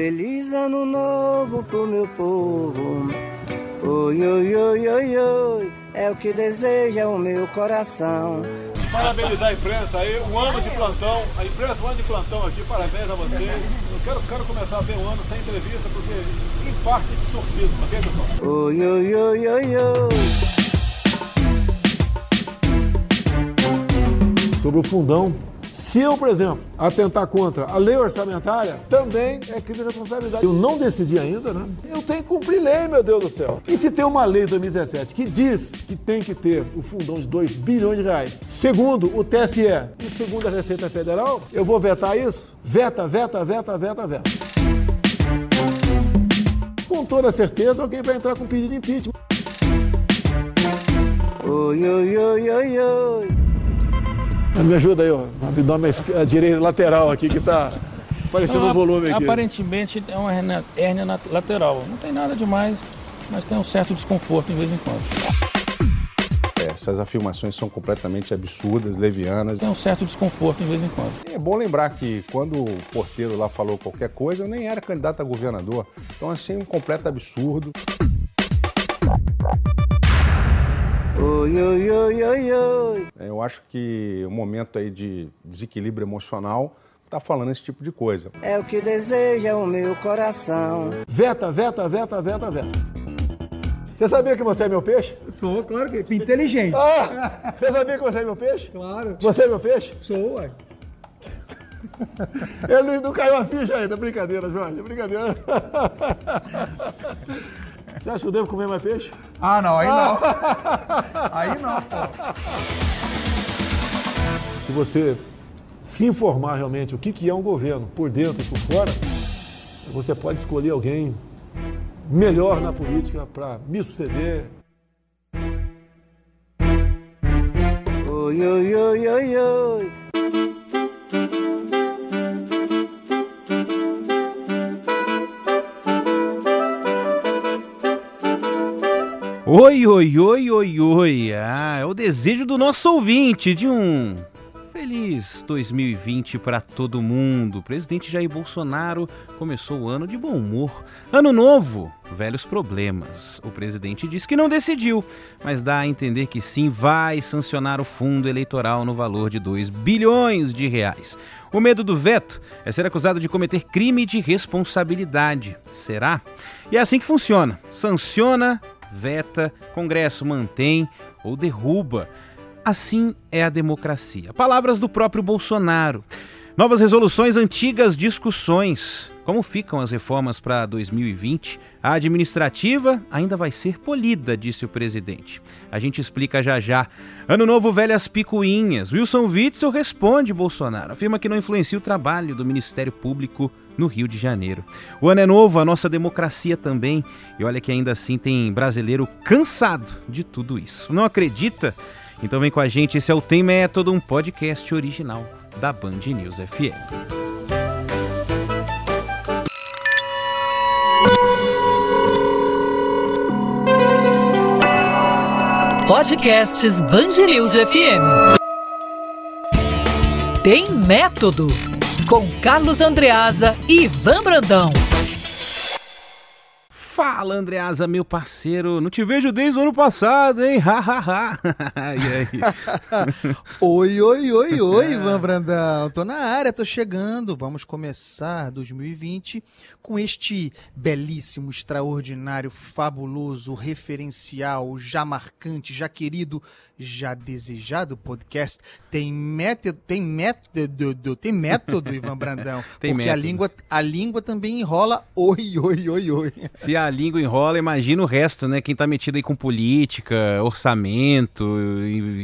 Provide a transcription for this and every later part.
Feliz ano novo pro meu povo. Oi, oi, oi, oi, oi, é o que deseja o meu coração. Parabenizar a imprensa aí, um ano de plantão. A imprensa, um ano de plantão aqui, parabéns a vocês. Eu quero, quero começar bem o ano sem entrevista, porque em parte distorcido, ok, pessoal? Oi, oi, oi, oi, oi. Sobre o fundão se eu, por exemplo, atentar contra a lei orçamentária, também é crime de responsabilidade. Eu não decidi ainda, né? Eu tenho que cumprir lei, meu Deus do céu. E se tem uma lei de 2017 que diz que tem que ter o fundão de 2 bilhões de reais, segundo o TSE e segundo a Receita Federal, eu vou vetar isso? Veta, veta, veta, veta, veta. Com toda certeza, alguém vai entrar com pedido de impeachment. Oi, oi, oi, oi, oi. Me ajuda aí, ó. Abdômen direita lateral aqui que tá parecendo um volume aqui. Aparentemente é uma hérnia lateral. Não tem nada demais, mas tem um certo desconforto de vez em quando. É, essas afirmações são completamente absurdas, levianas. Tem um certo desconforto de vez em quando. É bom lembrar que quando o porteiro lá falou qualquer coisa, eu nem era candidato a governador. Então, assim, um completo absurdo. Oi, oi, oi, oi, oi. É, eu acho que o momento aí de desequilíbrio emocional tá falando esse tipo de coisa. É o que deseja o meu coração. Veta, veta, veta, veta, veta. Você sabia que você é meu peixe? Sou, claro que inteligente. Ah, você sabia que você é meu peixe? Claro. Você é meu peixe? Sou, ué. Ele não caiu a ficha ainda. Brincadeira, Jorge. Brincadeira. Você acha que eu devo comer mais peixe? Ah, não, aí não. aí não, pô. Se você se informar realmente o que, que é um governo, por dentro e por fora, você pode escolher alguém melhor na política para me suceder. Oi, oi, oi, oi, oi. Oi, oi, oi, oi, oi. Ah, é o desejo do nosso ouvinte de um feliz 2020 para todo mundo. O presidente Jair Bolsonaro começou o ano de bom humor. Ano novo, velhos problemas. O presidente diz que não decidiu, mas dá a entender que sim vai sancionar o fundo eleitoral no valor de 2 bilhões de reais. O medo do veto é ser acusado de cometer crime de responsabilidade. Será? E é assim que funciona. Sanciona veta, Congresso mantém ou derruba. Assim é a democracia. Palavras do próprio Bolsonaro. Novas resoluções, antigas discussões. Como ficam as reformas para 2020? A administrativa ainda vai ser polida, disse o presidente. A gente explica já já. Ano novo, velhas picuinhas. Wilson Witzel responde Bolsonaro. Afirma que não influencia o trabalho do Ministério Público no Rio de Janeiro. O ano é novo, a nossa democracia também. E olha que ainda assim tem brasileiro cansado de tudo isso. Não acredita? Então vem com a gente, esse é o Tem Método, um podcast original da Band News FM. Podcasts News FM. Tem Método com Carlos Andreasa e Ivan Brandão. Fala, Andreasa, meu parceiro. Não te vejo desde o ano passado, hein? Hahaha. e aí? oi, oi, oi, oi, Ivan Brandão. Tô na área, tô chegando. Vamos começar 2020 com este belíssimo, extraordinário, fabuloso, referencial, já marcante, já querido já desejado podcast tem método, tem método, tem método, Ivan Brandão. porque método. a língua, a língua também enrola oi, oi, oi, oi. Se a língua enrola, imagina o resto, né? Quem tá metido aí com política, orçamento,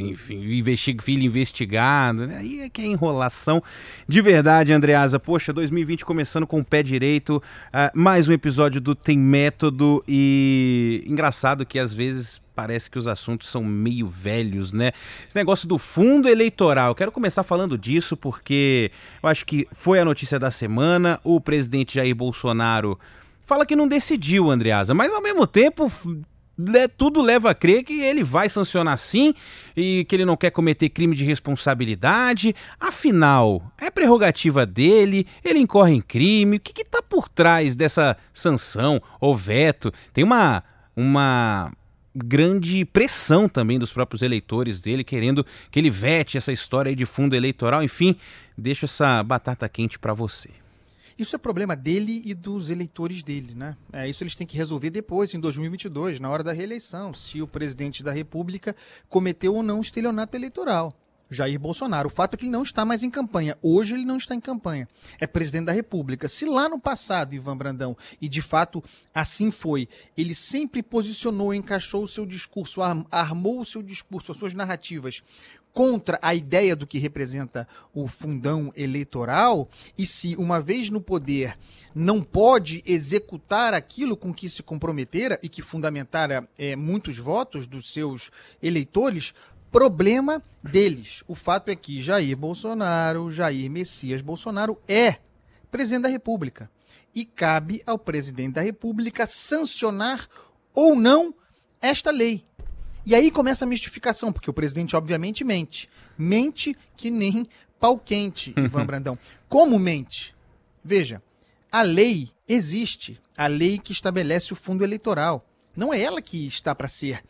enfim, filho investigado, né? Aí é que é enrolação. De verdade, Andreasa, poxa, 2020 começando com o pé direito, uh, mais um episódio do Tem Método e engraçado que às vezes parece que os assuntos são meio velhos, né? Esse negócio do fundo eleitoral, quero começar falando disso porque eu acho que foi a notícia da semana. O presidente Jair Bolsonaro fala que não decidiu, Andreasa, mas ao mesmo tempo tudo leva a crer que ele vai sancionar sim e que ele não quer cometer crime de responsabilidade. Afinal, é prerrogativa dele, ele incorre em crime. O que está por trás dessa sanção ou veto? Tem uma, uma grande pressão também dos próprios eleitores dele, querendo que ele vete essa história de fundo eleitoral. Enfim, deixo essa batata quente para você. Isso é problema dele e dos eleitores dele, né? É, isso eles têm que resolver depois, em 2022, na hora da reeleição, se o presidente da República cometeu ou não estelionato eleitoral. Jair Bolsonaro. O fato é que ele não está mais em campanha. Hoje ele não está em campanha. É presidente da República. Se lá no passado, Ivan Brandão, e de fato assim foi, ele sempre posicionou, encaixou o seu discurso, ar- armou o seu discurso, as suas narrativas contra a ideia do que representa o fundão eleitoral, e se, uma vez no poder, não pode executar aquilo com que se comprometera e que fundamentara eh, muitos votos dos seus eleitores, problema deles. O fato é que Jair Bolsonaro, Jair Messias Bolsonaro, é presidente da República. E cabe ao presidente da República sancionar ou não esta lei. E aí começa a mistificação, porque o presidente obviamente mente. Mente que nem pau quente, Ivan Brandão. Como mente? Veja, a lei existe, a lei que estabelece o fundo eleitoral. Não é ela que está para ser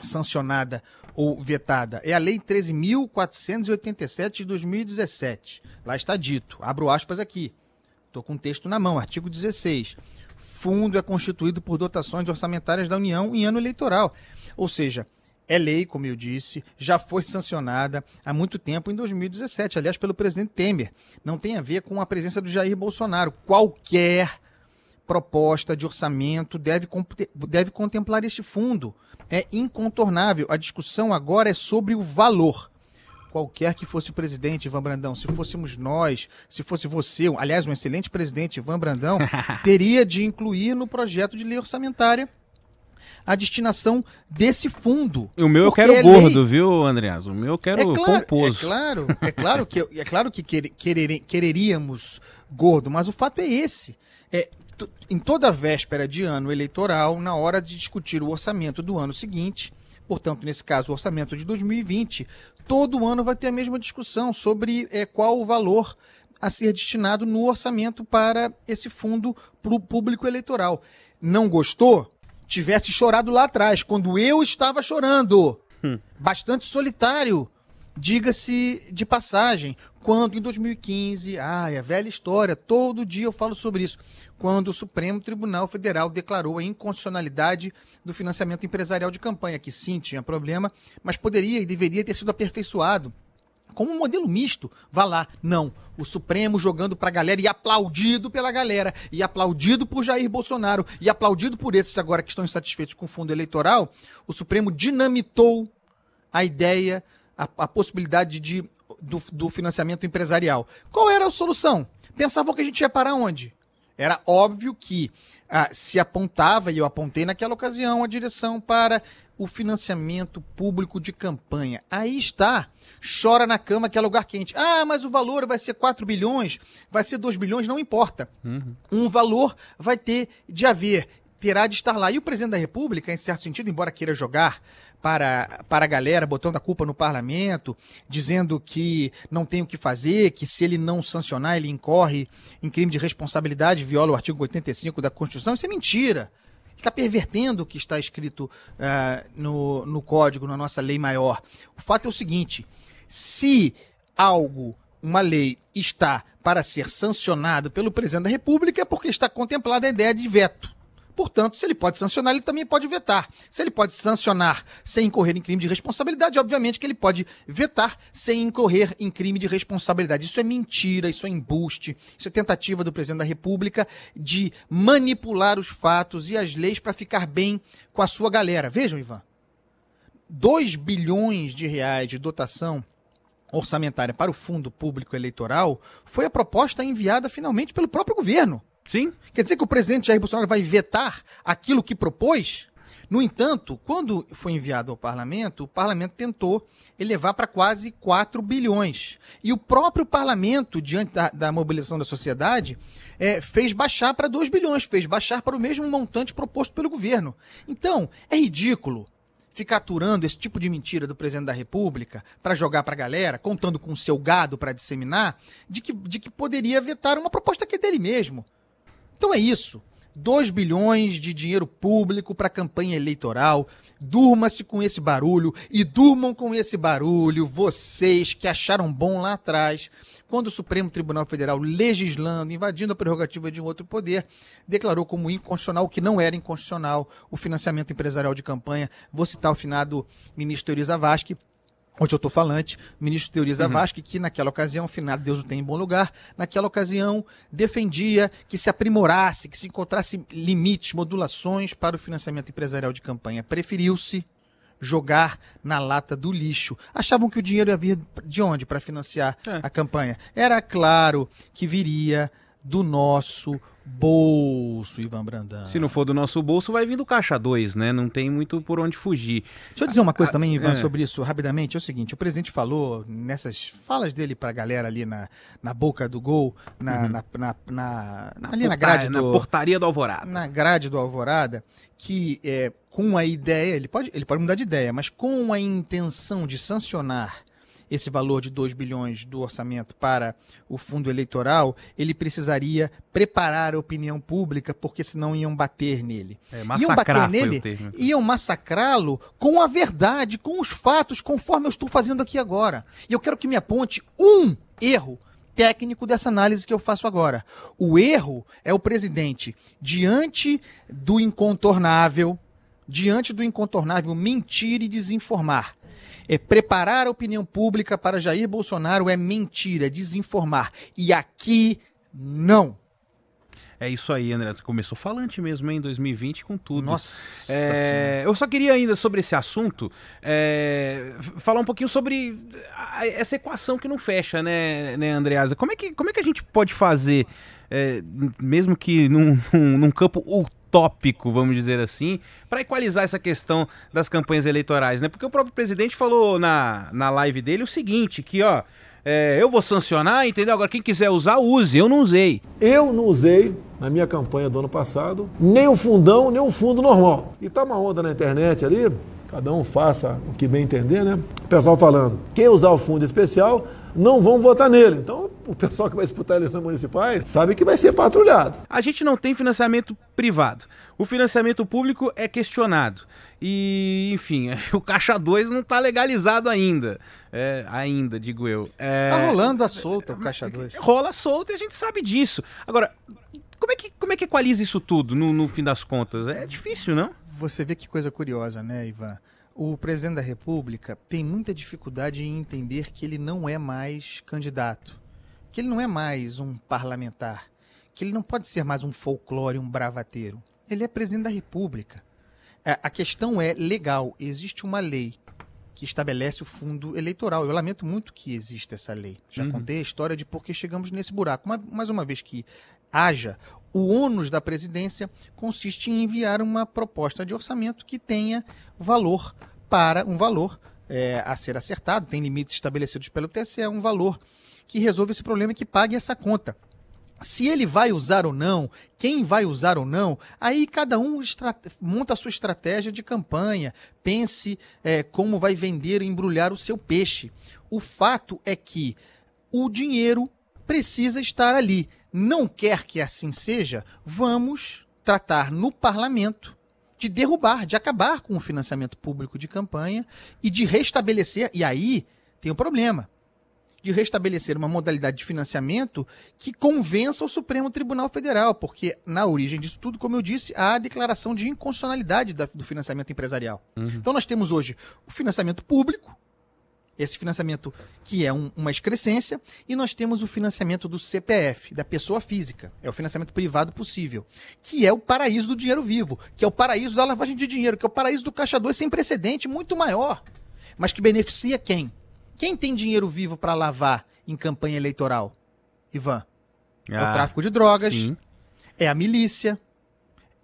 sancionada ou vetada. É a Lei 13.487 de 2017. Lá está dito, abro aspas aqui. Estou com o texto na mão, artigo 16. Fundo é constituído por dotações orçamentárias da União em ano eleitoral. Ou seja, é lei, como eu disse, já foi sancionada há muito tempo, em 2017, aliás, pelo presidente Temer. Não tem a ver com a presença do Jair Bolsonaro. Qualquer proposta de orçamento deve, deve contemplar este fundo. É incontornável. A discussão agora é sobre o valor. Qualquer que fosse o presidente, Ivan Brandão, se fôssemos nós, se fosse você, aliás, um excelente presidente, Ivan Brandão, teria de incluir no projeto de lei orçamentária a destinação desse fundo. E o meu eu quero é gordo, lei. viu, Andreas? O meu eu quero pomposo. É claro, é claro que, é claro que quer- querere- quereríamos gordo, mas o fato é esse. É, em toda véspera de ano eleitoral, na hora de discutir o orçamento do ano seguinte, portanto, nesse caso, o orçamento de 2020, todo ano vai ter a mesma discussão sobre é, qual o valor a ser destinado no orçamento para esse fundo pro público eleitoral. Não gostou? Tivesse chorado lá atrás, quando eu estava chorando bastante solitário, diga-se de passagem. Quando em 2015, ai, a velha história, todo dia eu falo sobre isso. Quando o Supremo Tribunal Federal declarou a inconstitucionalidade do financiamento empresarial de campanha, que sim, tinha problema, mas poderia e deveria ter sido aperfeiçoado. Como um modelo misto, vá lá. Não. O Supremo jogando pra galera e aplaudido pela galera, e aplaudido por Jair Bolsonaro, e aplaudido por esses agora que estão insatisfeitos com o fundo eleitoral, o Supremo dinamitou a ideia, a, a possibilidade de, do, do financiamento empresarial. Qual era a solução? Pensavam que a gente ia parar onde? Era óbvio que ah, se apontava, e eu apontei naquela ocasião, a direção para o financiamento público de campanha. Aí está, chora na cama que é lugar quente. Ah, mas o valor vai ser 4 bilhões, vai ser 2 bilhões, não importa. Um valor vai ter de haver, terá de estar lá. E o presidente da República, em certo sentido, embora queira jogar para, para a galera, botando a culpa no parlamento, dizendo que não tem o que fazer, que se ele não sancionar, ele incorre em crime de responsabilidade, viola o artigo 85 da Constituição. Isso é mentira. Está pervertendo o que está escrito ah, no, no código, na nossa lei maior. O fato é o seguinte: se algo, uma lei, está para ser sancionado pelo presidente da República, é porque está contemplada a ideia de veto. Portanto, se ele pode sancionar, ele também pode vetar. Se ele pode sancionar sem incorrer em crime de responsabilidade, obviamente que ele pode vetar sem incorrer em crime de responsabilidade. Isso é mentira, isso é embuste, isso é tentativa do presidente da República de manipular os fatos e as leis para ficar bem com a sua galera. Vejam, Ivan. 2 bilhões de reais de dotação orçamentária para o Fundo Público Eleitoral foi a proposta enviada finalmente pelo próprio governo. Sim. Quer dizer que o presidente Jair Bolsonaro vai vetar aquilo que propôs? No entanto, quando foi enviado ao parlamento, o parlamento tentou elevar para quase 4 bilhões. E o próprio parlamento, diante da, da mobilização da sociedade, é, fez baixar para 2 bilhões, fez baixar para o mesmo montante proposto pelo governo. Então, é ridículo ficar aturando esse tipo de mentira do presidente da República para jogar para a galera, contando com o seu gado para disseminar, de que, de que poderia vetar uma proposta que é dele mesmo. Então é isso. 2 bilhões de dinheiro público para campanha eleitoral. Durma-se com esse barulho e durmam com esse barulho vocês que acharam bom lá atrás, quando o Supremo Tribunal Federal, legislando, invadindo a prerrogativa de um outro poder, declarou como inconstitucional o que não era inconstitucional o financiamento empresarial de campanha. Vou citar o finado ministro Teoriza Vasque, Hoje eu estou falante, ministro Teoriza uhum. Vasque, que naquela ocasião, finado Deus o tem em bom lugar, naquela ocasião defendia que se aprimorasse, que se encontrasse limites, modulações para o financiamento empresarial de campanha. Preferiu-se jogar na lata do lixo. Achavam que o dinheiro ia vir de onde para financiar é. a campanha? Era claro que viria do nosso bolso, Ivan Brandão. Se não for do nosso bolso, vai vir do caixa 2, né? Não tem muito por onde fugir. Deixa eu dizer uma coisa também, Ivan, é. sobre isso rapidamente. É o seguinte, o presidente falou nessas falas dele para a galera ali na, na boca do gol, na, uhum. na, na, na, ali na grade do... Na portaria do Alvorada. Na grade do Alvorada, que é, com a ideia, ele pode, ele pode mudar de ideia, mas com a intenção de sancionar esse valor de 2 bilhões do orçamento para o fundo eleitoral, ele precisaria preparar a opinião pública, porque senão iam bater nele. É, iam bater nele, iam massacrá-lo com a verdade, com os fatos, conforme eu estou fazendo aqui agora. E eu quero que me aponte um erro técnico dessa análise que eu faço agora. O erro é o presidente, diante do incontornável, diante do incontornável mentir e desinformar, é preparar a opinião pública para Jair Bolsonaro é mentira, é desinformar. E aqui não. É isso aí, André. Você começou falante mesmo em 2020 com tudo. Nossa. É, eu só queria ainda sobre esse assunto é, falar um pouquinho sobre a, essa equação que não fecha, né, né, Andreasa? Como é que, como é que a gente pode fazer, é, mesmo que num, num, num campo tópico, vamos dizer assim, para equalizar essa questão das campanhas eleitorais, né? Porque o próprio presidente falou na, na live dele o seguinte, que ó, é, eu vou sancionar, entendeu? Agora quem quiser usar, use. Eu não usei. Eu não usei na minha campanha do ano passado nem o fundão, nem o fundo normal. E tá uma onda na internet ali, cada um faça o que bem entender, né? O pessoal falando, quem usar o fundo especial não vão votar nele. Então, o pessoal que vai disputar eleições municipais sabe que vai ser patrulhado. A gente não tem financiamento privado. O financiamento público é questionado. E, enfim, o Caixa 2 não está legalizado ainda. É, ainda, digo eu. É... Tá rolando a solta o Caixa 2. Rola solta e a gente sabe disso. Agora, como é que, como é que equaliza isso tudo no, no fim das contas? É difícil, não? Você vê que coisa curiosa, né, Ivan? O presidente da República tem muita dificuldade em entender que ele não é mais candidato, que ele não é mais um parlamentar, que ele não pode ser mais um folclore, um bravateiro. Ele é presidente da República. É, a questão é legal. Existe uma lei que estabelece o fundo eleitoral. Eu lamento muito que exista essa lei. Já uhum. contei a história de por que chegamos nesse buraco. Mas, mais uma vez que haja, o ônus da presidência consiste em enviar uma proposta de orçamento que tenha valor para um valor é, a ser acertado, tem limites estabelecidos pelo TSE, um valor que resolva esse problema e que pague essa conta. Se ele vai usar ou não, quem vai usar ou não, aí cada um monta a sua estratégia de campanha, pense é, como vai vender e embrulhar o seu peixe. O fato é que o dinheiro precisa estar ali não quer que assim seja, vamos tratar no parlamento de derrubar, de acabar com o financiamento público de campanha e de restabelecer, e aí tem um problema, de restabelecer uma modalidade de financiamento que convença o Supremo Tribunal Federal, porque na origem disso tudo, como eu disse, há a declaração de inconstitucionalidade do financiamento empresarial. Uhum. Então nós temos hoje o financiamento público, esse financiamento que é um, uma excrescência, e nós temos o financiamento do CPF, da pessoa física. É o financiamento privado possível, que é o paraíso do dinheiro vivo, que é o paraíso da lavagem de dinheiro, que é o paraíso do caixa 2 sem precedente, muito maior. Mas que beneficia quem? Quem tem dinheiro vivo para lavar em campanha eleitoral? Ivan. Ah, é o ah, tráfico de drogas, sim. é a milícia,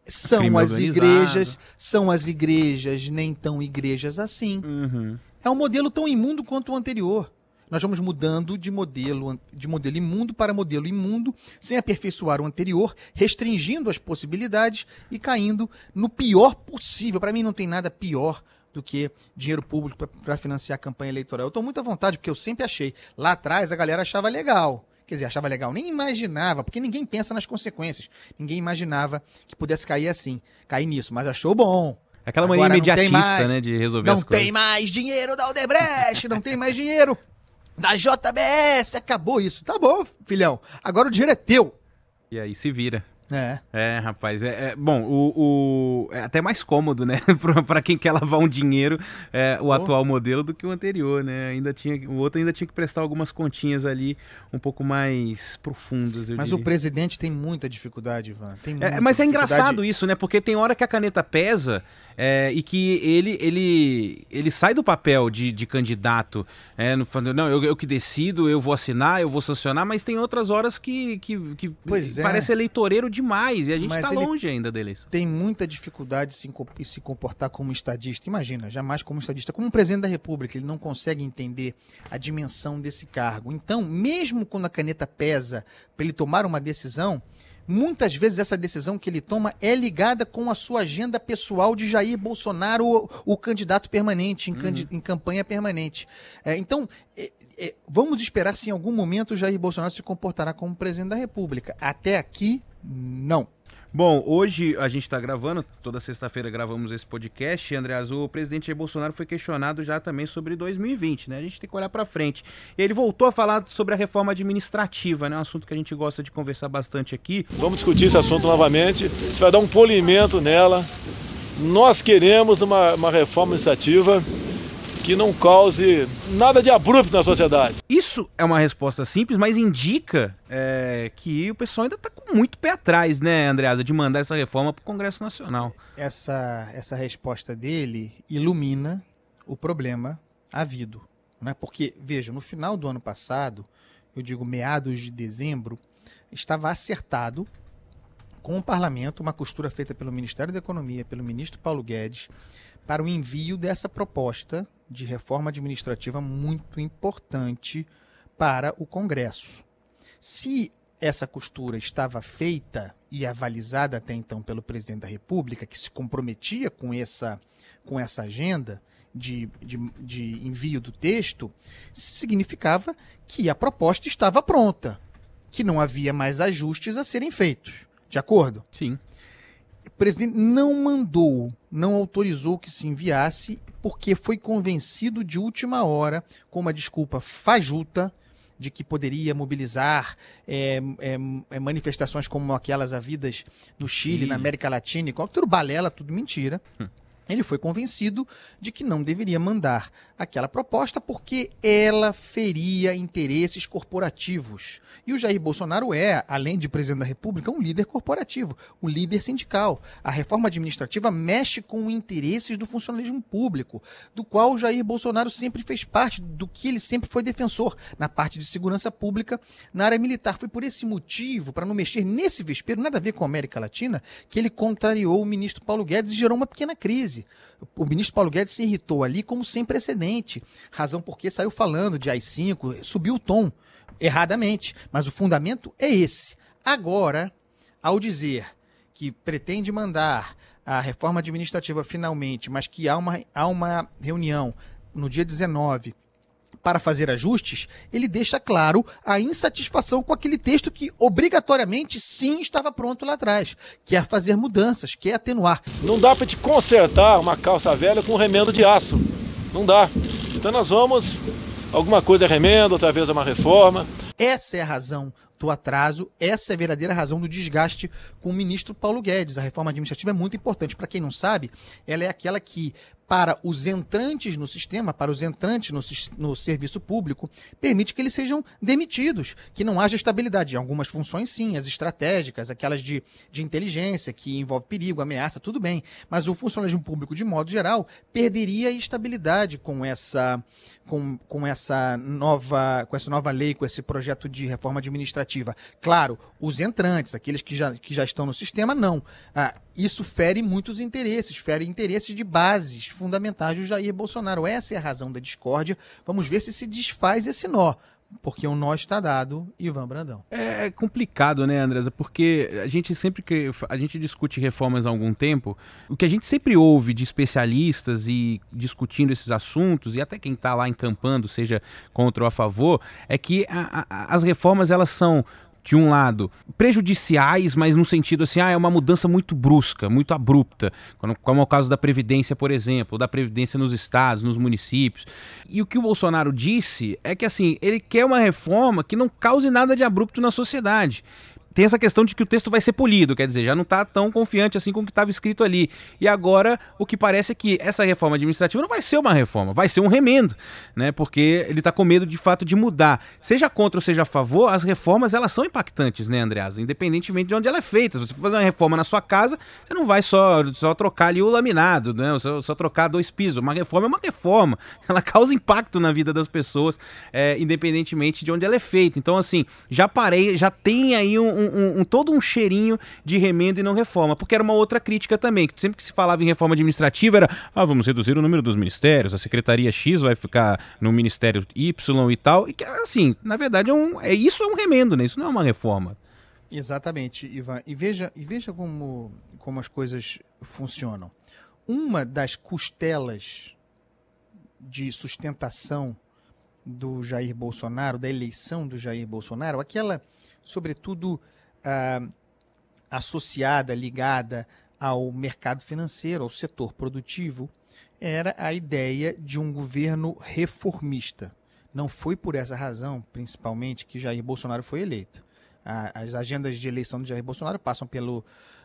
São Crime as organizado. igrejas, são as igrejas nem tão igrejas assim. Uhum. É um modelo tão imundo quanto o anterior. Nós vamos mudando de modelo, de modelo imundo para modelo imundo, sem aperfeiçoar o anterior, restringindo as possibilidades e caindo no pior possível. Para mim não tem nada pior do que dinheiro público para financiar a campanha eleitoral. Eu estou muito à vontade, porque eu sempre achei. Lá atrás a galera achava legal. Quer dizer, achava legal, nem imaginava, porque ninguém pensa nas consequências. Ninguém imaginava que pudesse cair assim, cair nisso, mas achou bom. Aquela mania Agora não tem imediatista, mais. né, de resolver Não as coisas. tem mais dinheiro da Odebrecht, não tem mais dinheiro da JBS, acabou isso. Tá bom, filhão. Agora o dinheiro é teu. E aí se vira. É. É, rapaz, é, é- bom, o, o- é até mais cômodo, né, pra quem quer lavar um dinheiro, é, o atual modelo do que o anterior, né, ainda tinha, o outro ainda tinha que prestar algumas continhas ali um pouco mais profundas, Mas diria. o presidente tem muita dificuldade, Ivan. Tem É, mas é dificuldade. engraçado isso, né? Porque tem hora que a caneta pesa é, e que ele, ele, ele sai do papel de, de candidato. É, falando, não, eu, eu que decido, eu vou assinar, eu vou sancionar, mas tem outras horas que, que, que é. parece eleitoreiro demais e a gente Mas tá ele- longe ainda da eleição. Tem muita dificuldade em se comportar como estadista. Imagina, jamais como estadista. Como presidente da República, ele não consegue entender a dimensão desse cargo. Então, mesmo quando a caneta pesa para ele tomar uma decisão, muitas vezes essa decisão que ele toma é ligada com a sua agenda pessoal de Jair Bolsonaro, o, o candidato permanente, em, candi- em campanha permanente. É, então, é, é, vamos esperar se em algum momento Jair Bolsonaro se comportará como presidente da República. Até aqui, não. Bom, hoje a gente está gravando, toda sexta-feira gravamos esse podcast. Andreas, o presidente Jair Bolsonaro foi questionado já também sobre 2020, né? A gente tem que olhar para frente. E ele voltou a falar sobre a reforma administrativa, né? Um assunto que a gente gosta de conversar bastante aqui. Vamos discutir esse assunto novamente. A gente vai dar um polimento nela. Nós queremos uma, uma reforma administrativa que não cause nada de abrupto na sociedade. Isso é uma resposta simples, mas indica é, que o pessoal ainda está com muito pé atrás, né, Andreasa, de mandar essa reforma para o Congresso Nacional. essa, essa resposta dele ilumina o problema havido. Né? Porque, veja, no final do ano passado, eu digo meados de dezembro, estava acertado com o parlamento uma costura feita pelo Ministério da Economia, pelo ministro Paulo Guedes, para o envio dessa proposta de reforma administrativa muito importante para o Congresso. Se essa costura estava feita e avalizada até então pelo presidente da República, que se comprometia com essa, com essa agenda de, de, de envio do texto, significava que a proposta estava pronta, que não havia mais ajustes a serem feitos. De acordo? Sim. O presidente não mandou, não autorizou que se enviasse, porque foi convencido de última hora, com uma desculpa fajuta, de que poderia mobilizar é, é, é, manifestações como aquelas havidas no Chile, Chile. na América Latina, e qual- tudo balela, tudo mentira. Ele foi convencido de que não deveria mandar aquela proposta porque ela feria interesses corporativos. E o Jair Bolsonaro é, além de presidente da República, um líder corporativo, um líder sindical. A reforma administrativa mexe com interesses do funcionalismo público, do qual o Jair Bolsonaro sempre fez parte, do que ele sempre foi defensor na parte de segurança pública, na área militar. Foi por esse motivo, para não mexer nesse vespeiro, nada a ver com a América Latina, que ele contrariou o ministro Paulo Guedes e gerou uma pequena crise. O ministro Paulo Guedes se irritou ali como sem precedente, razão porque saiu falando de AI-5, subiu o tom erradamente, mas o fundamento é esse. Agora, ao dizer que pretende mandar a reforma administrativa finalmente, mas que há uma, há uma reunião no dia 19 para fazer ajustes, ele deixa claro a insatisfação com aquele texto que obrigatoriamente sim estava pronto lá atrás, quer fazer mudanças, quer atenuar. Não dá para te consertar uma calça velha com um remendo de aço. Não dá. Então nós vamos, alguma coisa é remendo, outra vez é uma reforma. Essa é a razão do atraso, essa é a verdadeira razão do desgaste com o ministro Paulo Guedes. A reforma administrativa é muito importante. Para quem não sabe, ela é aquela que, para os entrantes no sistema, para os entrantes no, no serviço público, permite que eles sejam demitidos, que não haja estabilidade. Em algumas funções, sim, as estratégicas, aquelas de, de inteligência, que envolve perigo, ameaça, tudo bem. Mas o funcionalismo público, de modo geral, perderia estabilidade com essa, com, com essa nova com essa nova lei, com esse projeto de reforma administrativa administrativa. Claro, os entrantes, aqueles que já, que já estão no sistema, não. Ah, isso fere muitos interesses, fere interesses de bases fundamentais do Jair Bolsonaro. Essa é a razão da discórdia. Vamos ver se se desfaz esse nó porque o nó está dado, Ivan Brandão. É complicado, né, Andresa? Porque a gente sempre que a gente discute reformas há algum tempo, o que a gente sempre ouve de especialistas e discutindo esses assuntos, e até quem está lá encampando, seja contra ou a favor, é que a, a, as reformas elas são de um lado, prejudiciais, mas no sentido assim, ah, é uma mudança muito brusca, muito abrupta, como é o caso da Previdência, por exemplo, da Previdência nos estados, nos municípios. E o que o Bolsonaro disse é que assim, ele quer uma reforma que não cause nada de abrupto na sociedade tem essa questão de que o texto vai ser polido, quer dizer, já não está tão confiante assim com o que estava escrito ali. E agora o que parece é que essa reforma administrativa não vai ser uma reforma, vai ser um remendo, né? Porque ele está com medo de fato de mudar. Seja contra ou seja a favor, as reformas elas são impactantes, né, Andreasa? Independentemente de onde ela é feita. Se você for fazer uma reforma na sua casa, você não vai só, só trocar ali o laminado, né? Só, só trocar dois pisos. Uma reforma é uma reforma. Ela causa impacto na vida das pessoas, é, independentemente de onde ela é feita. Então, assim, já parei, já tem aí um um, um, todo um cheirinho de remendo e não reforma, porque era uma outra crítica também, que sempre que se falava em reforma administrativa era, ah, vamos reduzir o número dos ministérios, a secretaria X vai ficar no ministério Y e tal, e que assim, na verdade é um, é isso é um remendo, né? Isso não é uma reforma. Exatamente, Ivan. E veja, e veja como, como as coisas funcionam. Uma das costelas de sustentação do Jair Bolsonaro, da eleição do Jair Bolsonaro, aquela, sobretudo, ah, associada, ligada ao mercado financeiro, ao setor produtivo, era a ideia de um governo reformista. Não foi por essa razão, principalmente, que Jair Bolsonaro foi eleito. as agendas de eleição de Jair Bolsonaro passam pelo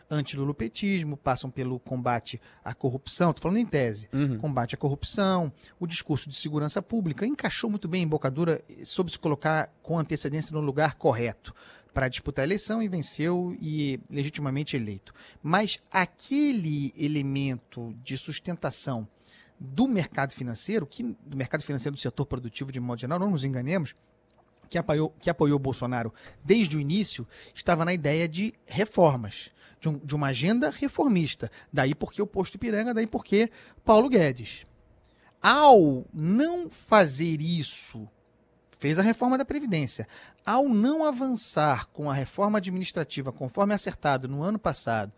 antilulupetismo, passam pelo combate à corrupção, estou falando em tese, uhum. combate à corrupção, o discurso de segurança pública, encaixou muito bem em Bocadura, soube se colocar com antecedência no lugar correto para disputar a eleição e venceu e legitimamente eleito. Mas aquele elemento de sustentação do mercado financeiro, que, do mercado financeiro do setor produtivo de modo geral, não nos enganemos, que apoiou, que apoiou Bolsonaro desde o início, estava na ideia de reformas, de, um, de uma agenda reformista. Daí porque o posto Ipiranga, daí porque Paulo Guedes. Ao não fazer isso fez a reforma da Previdência. Ao não avançar com a reforma administrativa conforme acertado no ano passado,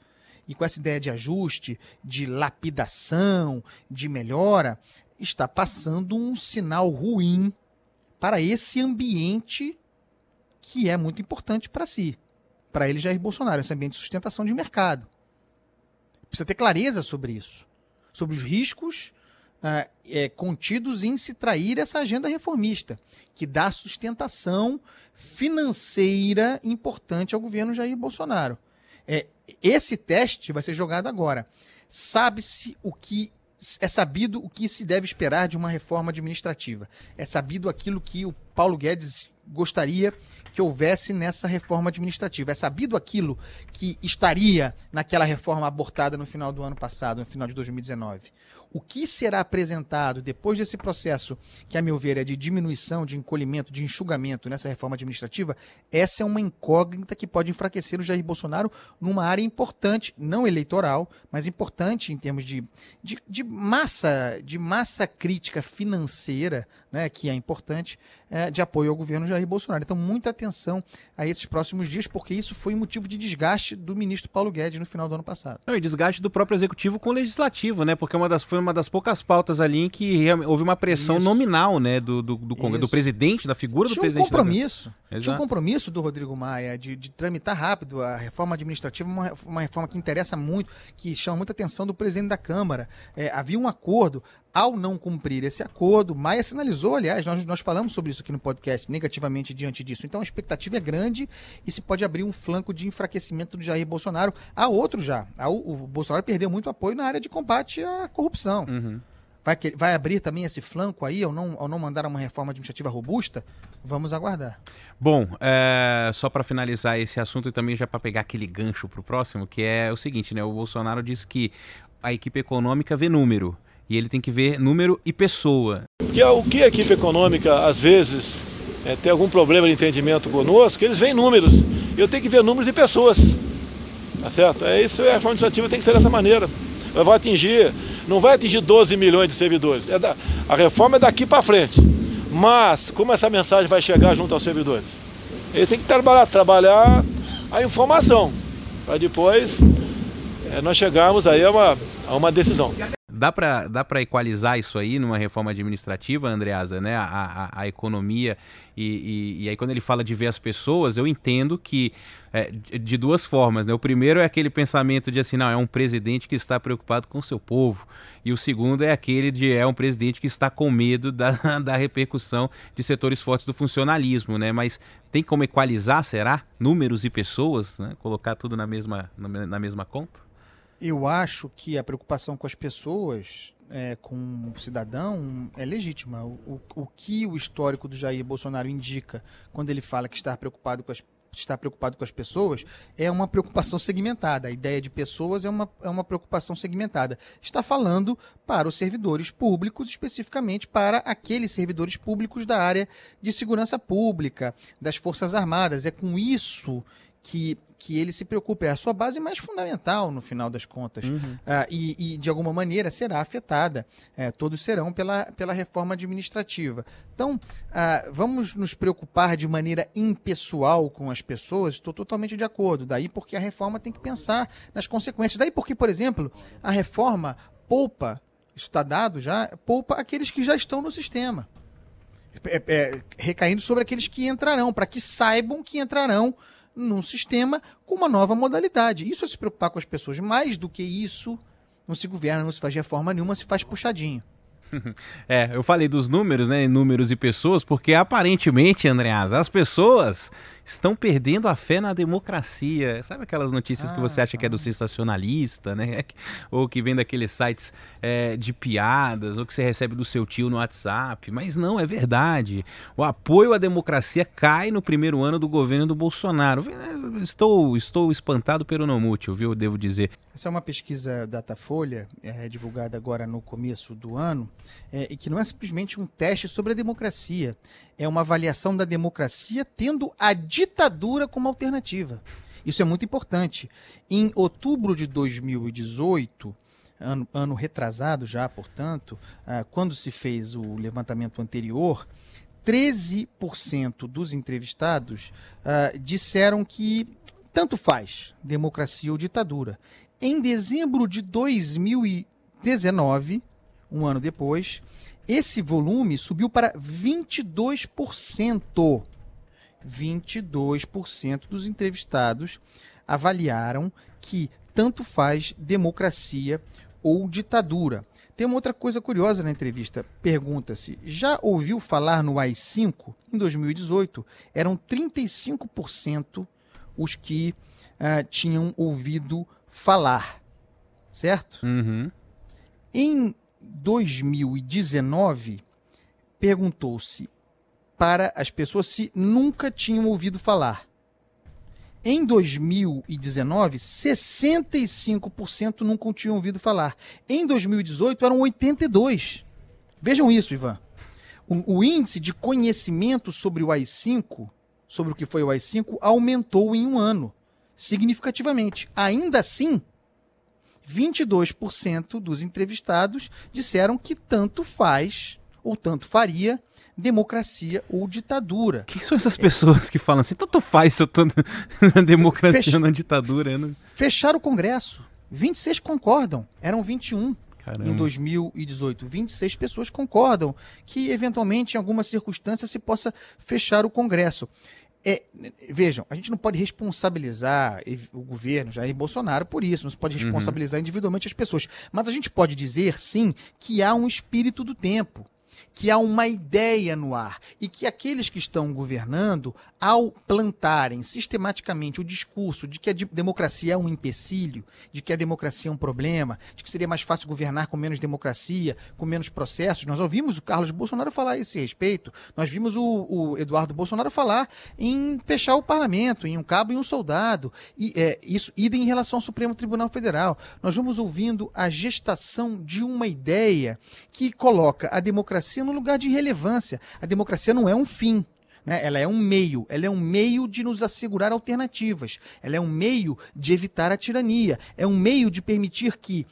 e com essa ideia de ajuste, de lapidação, de melhora, está passando um sinal ruim para esse ambiente que é muito importante para si, para ele Jair Bolsonaro, esse ambiente de sustentação de mercado. Precisa ter clareza sobre isso, sobre os riscos uh, é, contidos em se trair essa agenda reformista, que dá sustentação financeira importante ao governo Jair Bolsonaro. É, esse teste vai ser jogado agora. Sabe-se o que é sabido o que se deve esperar de uma reforma administrativa. É sabido aquilo que o Paulo Guedes gostaria que houvesse nessa reforma administrativa. É sabido aquilo que estaria naquela reforma abortada no final do ano passado, no final de 2019 o que será apresentado depois desse processo, que a meu ver é de diminuição, de encolhimento, de enxugamento nessa reforma administrativa, essa é uma incógnita que pode enfraquecer o Jair Bolsonaro numa área importante, não eleitoral, mas importante em termos de, de, de massa, de massa crítica financeira, né, que é importante, é, de apoio ao governo Jair Bolsonaro. Então, muita atenção a esses próximos dias, porque isso foi motivo de desgaste do ministro Paulo Guedes no final do ano passado. Não, e desgaste do próprio executivo com o legislativo, né? Porque uma das, foi uma das poucas pautas ali em que houve uma pressão isso. nominal, né, do, do, do, do, do presidente, da figura tinha do presidente. Um compromisso, da... Tinha um compromisso do Rodrigo Maia de, de tramitar rápido a reforma administrativa, uma, uma reforma que interessa muito, que chama muita atenção do presidente da Câmara. É, havia um acordo. Ao não cumprir esse acordo, Maia sinalizou, aliás, nós, nós falamos sobre isso aqui no podcast, negativamente diante disso. Então a expectativa é grande e se pode abrir um flanco de enfraquecimento do Jair Bolsonaro. Há outro já. O, o Bolsonaro perdeu muito apoio na área de combate à corrupção. Uhum. Vai, vai abrir também esse flanco aí ao não, ao não mandar uma reforma administrativa robusta? Vamos aguardar. Bom, é, só para finalizar esse assunto e também já para pegar aquele gancho para o próximo, que é o seguinte, né? O Bolsonaro disse que a equipe econômica vê número e ele tem que ver número e pessoa. Porque o que a equipe econômica às vezes é, tem algum problema de entendimento conosco, eles veem números. Eu tenho que ver números e pessoas. Tá certo? É isso, a reforma administrativa tem que ser dessa maneira. Ela vai atingir, não vai atingir 12 milhões de servidores. É da, a reforma é daqui para frente. Mas, como essa mensagem vai chegar junto aos servidores? Ele tem que trabalhar, trabalhar a informação, para depois é, nós chegarmos aí a uma, a uma decisão. Dá para dá equalizar isso aí numa reforma administrativa, Andreasa, né? A, a, a economia e, e, e, aí quando ele fala de ver as pessoas, eu entendo que é, de duas formas, né? O primeiro é aquele pensamento de assim, não, é um presidente que está preocupado com o seu povo. E o segundo é aquele de é um presidente que está com medo da, da repercussão de setores fortes do funcionalismo, né? Mas tem como equalizar, será? Números e pessoas, né? Colocar tudo na mesma, na, na mesma conta? Eu acho que a preocupação com as pessoas, é, com o cidadão, é legítima. O, o, o, que o histórico do Jair Bolsonaro indica quando ele fala que está preocupado com as está preocupado com as pessoas é uma preocupação segmentada. A ideia de pessoas é uma, é uma preocupação segmentada. Está falando para os servidores públicos, especificamente para aqueles servidores públicos da área de segurança pública, das Forças Armadas. É com isso que, que ele se preocupa. É a sua base mais fundamental, no final das contas. Uhum. Ah, e, e, de alguma maneira, será afetada. É, todos serão pela, pela reforma administrativa. Então, ah, vamos nos preocupar de maneira impessoal com as pessoas? Estou totalmente de acordo. Daí porque a reforma tem que pensar nas consequências. Daí porque, por exemplo, a reforma poupa, isso está dado já, poupa aqueles que já estão no sistema. É, é, recaindo sobre aqueles que entrarão, para que saibam que entrarão num sistema com uma nova modalidade. Isso é se preocupar com as pessoas. Mais do que isso, não se governa, não se faz reforma nenhuma, se faz puxadinho. É, eu falei dos números, né? Números e pessoas, porque aparentemente, Andreas, as pessoas estão perdendo a fé na democracia. Sabe aquelas notícias ah, que você acha que é do ah. sensacionalista, né? Ou que vem daqueles sites é, de piadas, ou que você recebe do seu tio no WhatsApp. Mas não, é verdade. O apoio à democracia cai no primeiro ano do governo do Bolsonaro. Estou, estou espantado pelo não mútil, viu? Devo dizer. Essa é uma pesquisa Datafolha, é, divulgada agora no começo do ano, é, e que não é simplesmente um teste sobre a democracia é uma avaliação da democracia tendo a ditadura como alternativa. Isso é muito importante. Em outubro de 2018, ano, ano retrasado já, portanto, ah, quando se fez o levantamento anterior, 13% dos entrevistados ah, disseram que tanto faz democracia ou ditadura. Em dezembro de 2019, um ano depois, esse volume subiu para 22%. 22% dos entrevistados avaliaram que tanto faz democracia ou ditadura. Tem uma outra coisa curiosa na entrevista. Pergunta-se: já ouviu falar no AI-5? Em 2018, eram 35% os que uh, tinham ouvido falar. Certo? Uhum. Em 2019, perguntou-se para as pessoas se nunca tinham ouvido falar. Em 2019, 65% nunca tinham ouvido falar. Em 2018, eram 82%. Vejam isso, Ivan. O, o índice de conhecimento sobre o AI-5, sobre o que foi o AI-5, aumentou em um ano, significativamente. Ainda assim, 22% dos entrevistados disseram que tanto faz ou tanto faria democracia ou ditadura. Quem são essas pessoas que falam assim, tanto faz se eu tô na democracia Fech... ou na ditadura? Né? Fecharam o Congresso. 26 concordam, eram 21. Caramba. Em 2018, 26 pessoas concordam que, eventualmente, em alguma circunstância, se possa fechar o Congresso. É, vejam, a gente não pode responsabilizar o governo, Jair Bolsonaro, por isso, não se pode uhum. responsabilizar uhum. individualmente as pessoas. Mas a gente pode dizer, sim, que há um espírito do tempo que há uma ideia no ar e que aqueles que estão governando, ao plantarem sistematicamente o discurso de que a democracia é um empecilho, de que a democracia é um problema, de que seria mais fácil governar com menos democracia, com menos processos. Nós ouvimos o Carlos Bolsonaro falar a esse respeito, nós vimos o, o Eduardo Bolsonaro falar em fechar o parlamento, em um cabo e um soldado, e é, isso idem em relação ao Supremo Tribunal Federal. Nós vamos ouvindo a gestação de uma ideia que coloca a democracia no lugar de irrelevância. A democracia não é um fim. né? Ela é um meio, ela é um meio de nos assegurar alternativas, ela é um meio de evitar a tirania, é um meio de permitir que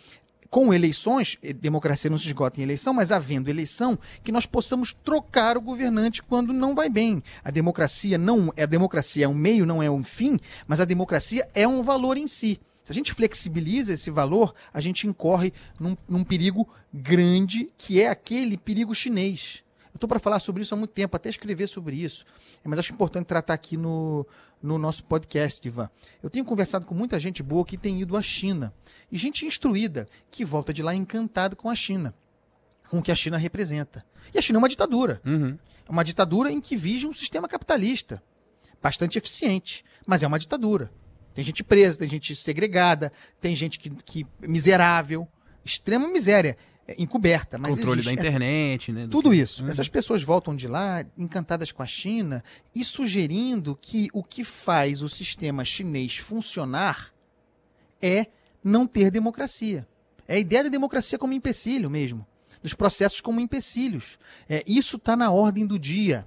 com eleições, eh, democracia não se esgota em eleição, mas havendo eleição, que nós possamos trocar o governante quando não vai bem. A democracia não é a democracia é um meio, não é um fim, mas a democracia é um valor em si. Se a gente flexibiliza esse valor, a gente incorre num, num perigo grande, que é aquele perigo chinês. Eu estou para falar sobre isso há muito tempo, até escrever sobre isso. Mas acho importante tratar aqui no, no nosso podcast, Ivan. Eu tenho conversado com muita gente boa que tem ido à China. E gente instruída, que volta de lá encantada com a China. Com o que a China representa. E a China é uma ditadura. Uhum. É uma ditadura em que vige um sistema capitalista. Bastante eficiente. Mas é uma ditadura. Tem gente presa, tem gente segregada, tem gente que, que miserável. Extrema miséria é, encoberta. Mas Controle existe da internet, né? do tudo que- isso. Uhum. Essas pessoas voltam de lá encantadas com a China e sugerindo que o que faz o sistema chinês funcionar é não ter democracia. É a ideia da democracia como empecilho mesmo. Dos processos como empecilhos. É, isso está na ordem do dia.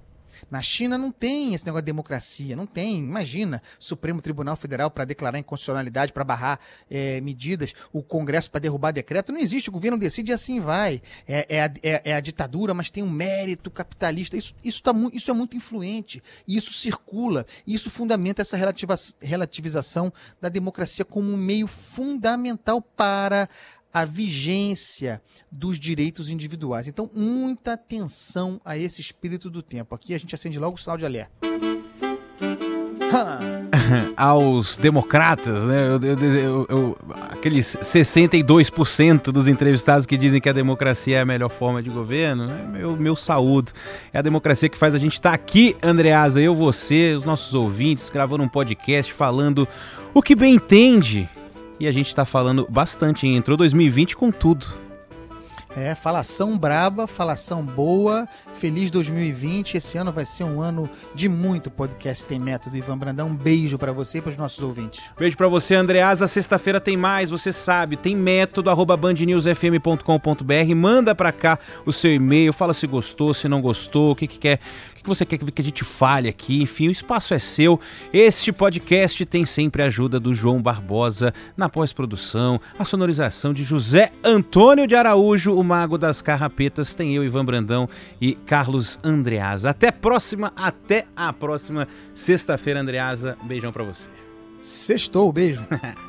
Na China não tem esse negócio de democracia, não tem. Imagina, Supremo Tribunal Federal para declarar inconstitucionalidade, para barrar eh, medidas, o Congresso para derrubar decreto. Não existe, o governo decide e assim vai. É, é a, é- é a ditadura, mas tem um mérito capitalista. Isso, isso, tá isso é muito influente, e isso circula, e isso fundamenta essa relativa- relativização da democracia como um meio fundamental para a vigência dos direitos individuais. Então, muita atenção a esse espírito do tempo. Aqui a gente acende logo o sinal de alerta. Aos democratas, né? Eu- eu- eu- aqueles 62% dos entrevistados que dizem que a democracia é a melhor forma de governo, né? meu, meu saúdo. É a democracia que faz a gente estar aqui, Andreasa, eu, você, os nossos ouvintes, gravando um podcast, falando o que bem entende. E a gente está falando bastante, hein? Entrou 2020 com tudo. É, falação braba, falação boa. Feliz 2020. Esse ano vai ser um ano de muito podcast Tem Método. Ivan Brandão, um beijo para você e para os nossos ouvintes. Beijo pra você, Andreasa. Sexta-feira tem mais, você sabe. Tem método, arroba bandnewsfm.com.br. Manda pra cá o seu e-mail, fala se gostou, se não gostou, o que, que quer, que, você quer que a gente fale aqui. Enfim, o espaço é seu. Este podcast tem sempre a ajuda do João Barbosa na pós-produção, a sonorização de José Antônio de Araújo, o mago das carrapetas. Tem eu, Ivan Brandão e Carlos Andreasa. Até próxima, até a próxima sexta-feira, Andreasa. Beijão pra você. Sextou, beijo.